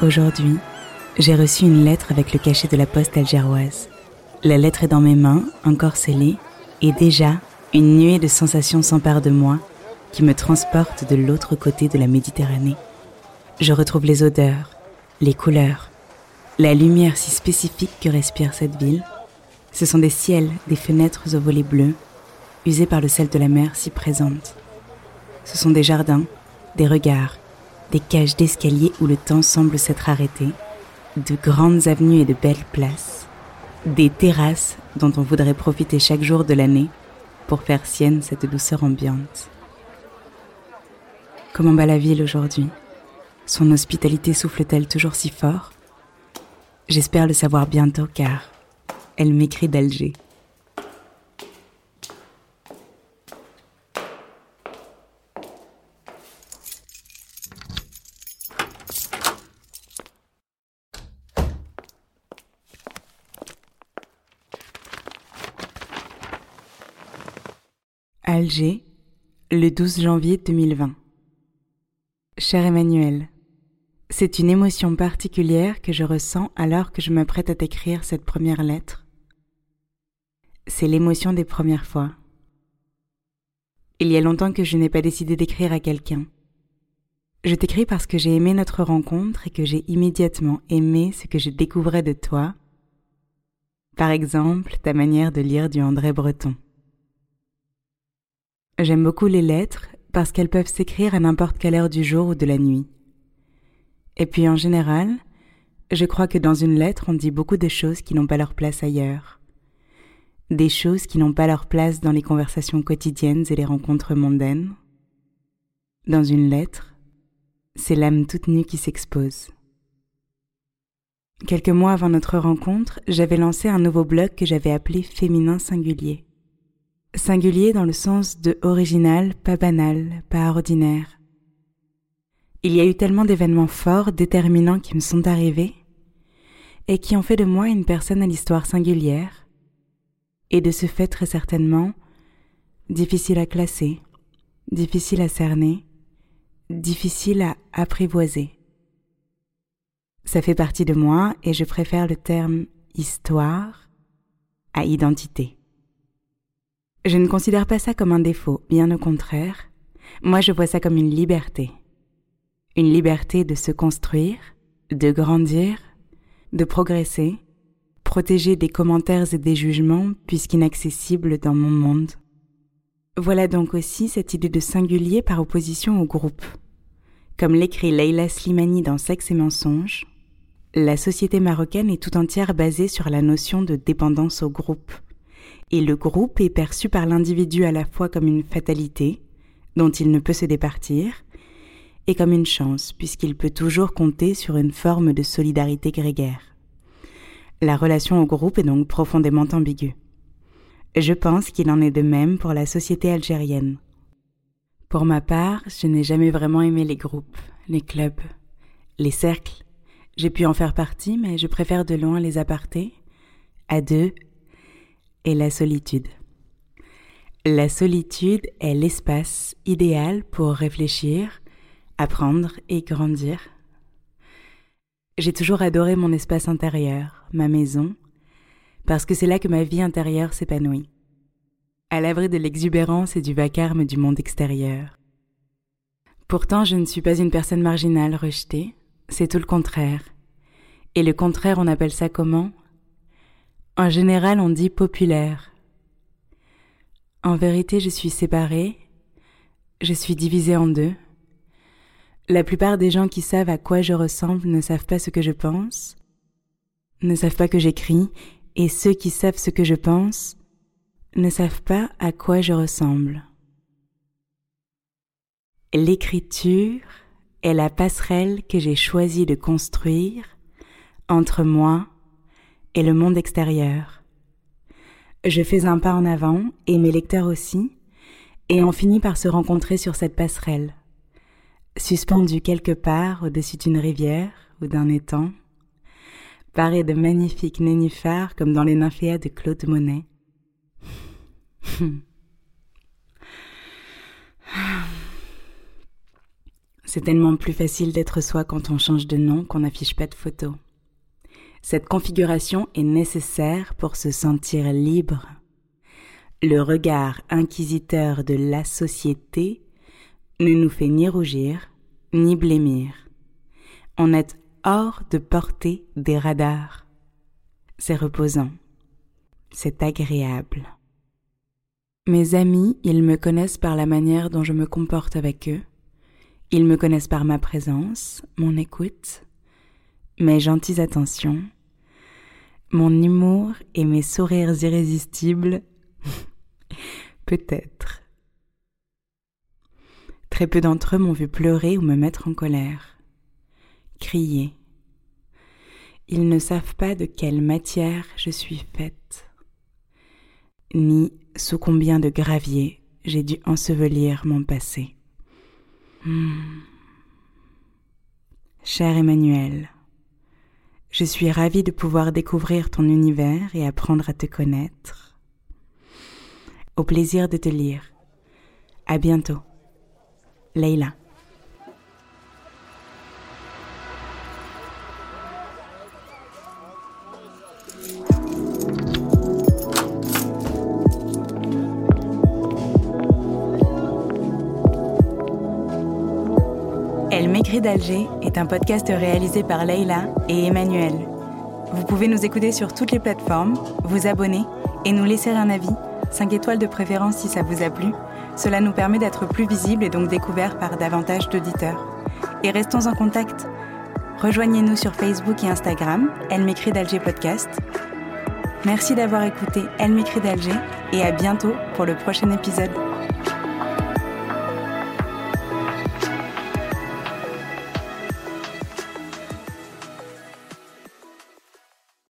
Aujourd'hui, j'ai reçu une lettre avec le cachet de la poste algéroise. La lettre est dans mes mains, encore scellée, et déjà, une nuée de sensations s'empare de moi qui me transporte de l'autre côté de la Méditerranée. Je retrouve les odeurs, les couleurs, la lumière si spécifique que respire cette ville. Ce sont des ciels, des fenêtres aux volets bleus, usés par le sel de la mer si présente. Ce sont des jardins, des regards, des cages d'escalier où le temps semble s'être arrêté, de grandes avenues et de belles places, des terrasses dont on voudrait profiter chaque jour de l'année pour faire sienne cette douceur ambiante. Comment bat la ville aujourd'hui? Son hospitalité souffle-t-elle toujours si fort? J'espère le savoir bientôt car elle m'écrit d'Alger. Alger, le 12 janvier 2020. Cher Emmanuel, c'est une émotion particulière que je ressens alors que je me prête à t'écrire cette première lettre. C'est l'émotion des premières fois. Il y a longtemps que je n'ai pas décidé d'écrire à quelqu'un. Je t'écris parce que j'ai aimé notre rencontre et que j'ai immédiatement aimé ce que je découvrais de toi. Par exemple, ta manière de lire du André Breton. J'aime beaucoup les lettres parce qu'elles peuvent s'écrire à n'importe quelle heure du jour ou de la nuit. Et puis en général, je crois que dans une lettre on dit beaucoup de choses qui n'ont pas leur place ailleurs. Des choses qui n'ont pas leur place dans les conversations quotidiennes et les rencontres mondaines. Dans une lettre, c'est l'âme toute nue qui s'expose. Quelques mois avant notre rencontre, j'avais lancé un nouveau blog que j'avais appelé Féminin Singulier. Singulier dans le sens de original, pas banal, pas ordinaire. Il y a eu tellement d'événements forts, déterminants qui me sont arrivés, et qui ont fait de moi une personne à l'histoire singulière, et de ce fait très certainement difficile à classer, difficile à cerner, difficile à apprivoiser. Ça fait partie de moi et je préfère le terme histoire à identité. Je ne considère pas ça comme un défaut, bien au contraire. Moi, je vois ça comme une liberté. Une liberté de se construire, de grandir, de progresser, protéger des commentaires et des jugements puisqu'inaccessibles dans mon monde. Voilà donc aussi cette idée de singulier par opposition au groupe. Comme l'écrit Leila Slimani dans Sexe et mensonges, la société marocaine est tout entière basée sur la notion de dépendance au groupe et le groupe est perçu par l'individu à la fois comme une fatalité, dont il ne peut se départir, et comme une chance, puisqu'il peut toujours compter sur une forme de solidarité grégaire. La relation au groupe est donc profondément ambiguë. Je pense qu'il en est de même pour la société algérienne. Pour ma part, je n'ai jamais vraiment aimé les groupes, les clubs, les cercles. J'ai pu en faire partie, mais je préfère de loin les apartés, à deux, et la solitude. La solitude est l'espace idéal pour réfléchir, apprendre et grandir. J'ai toujours adoré mon espace intérieur, ma maison, parce que c'est là que ma vie intérieure s'épanouit, à l'abri de l'exubérance et du vacarme du monde extérieur. Pourtant, je ne suis pas une personne marginale rejetée, c'est tout le contraire. Et le contraire, on appelle ça comment? En général, on dit populaire. En vérité, je suis séparée, je suis divisée en deux. La plupart des gens qui savent à quoi je ressemble ne savent pas ce que je pense, ne savent pas que j'écris, et ceux qui savent ce que je pense ne savent pas à quoi je ressemble. L'écriture est la passerelle que j'ai choisi de construire entre moi le monde extérieur. Je fais un pas en avant, et mes lecteurs aussi, et on finit par se rencontrer sur cette passerelle, suspendue quelque part au-dessus d'une rivière ou d'un étang, parée de magnifiques nénuphars comme dans les nymphéas de Claude Monet. C'est tellement plus facile d'être soi quand on change de nom qu'on n'affiche pas de photo. Cette configuration est nécessaire pour se sentir libre. Le regard inquisiteur de la société ne nous fait ni rougir, ni blêmir. On est hors de portée des radars. C'est reposant. C'est agréable. Mes amis, ils me connaissent par la manière dont je me comporte avec eux. Ils me connaissent par ma présence, mon écoute, mes gentilles attentions, mon humour et mes sourires irrésistibles. Peut-être. Très peu d'entre eux m'ont vu pleurer ou me mettre en colère, crier. Ils ne savent pas de quelle matière je suis faite, ni sous combien de gravier j'ai dû ensevelir mon passé. Hmm. Cher Emmanuel, je suis ravie de pouvoir découvrir ton univers et apprendre à te connaître. Au plaisir de te lire. À bientôt. Leila. D'Alger est un podcast réalisé par Leila et Emmanuel. Vous pouvez nous écouter sur toutes les plateformes, vous abonner et nous laisser un avis, 5 étoiles de préférence si ça vous a plu. Cela nous permet d'être plus visibles et donc découverts par davantage d'auditeurs. Et restons en contact. Rejoignez-nous sur Facebook et Instagram, Elle m'écrit d'Alger Podcast. Merci d'avoir écouté Elle m'écrit d'Alger et à bientôt pour le prochain épisode.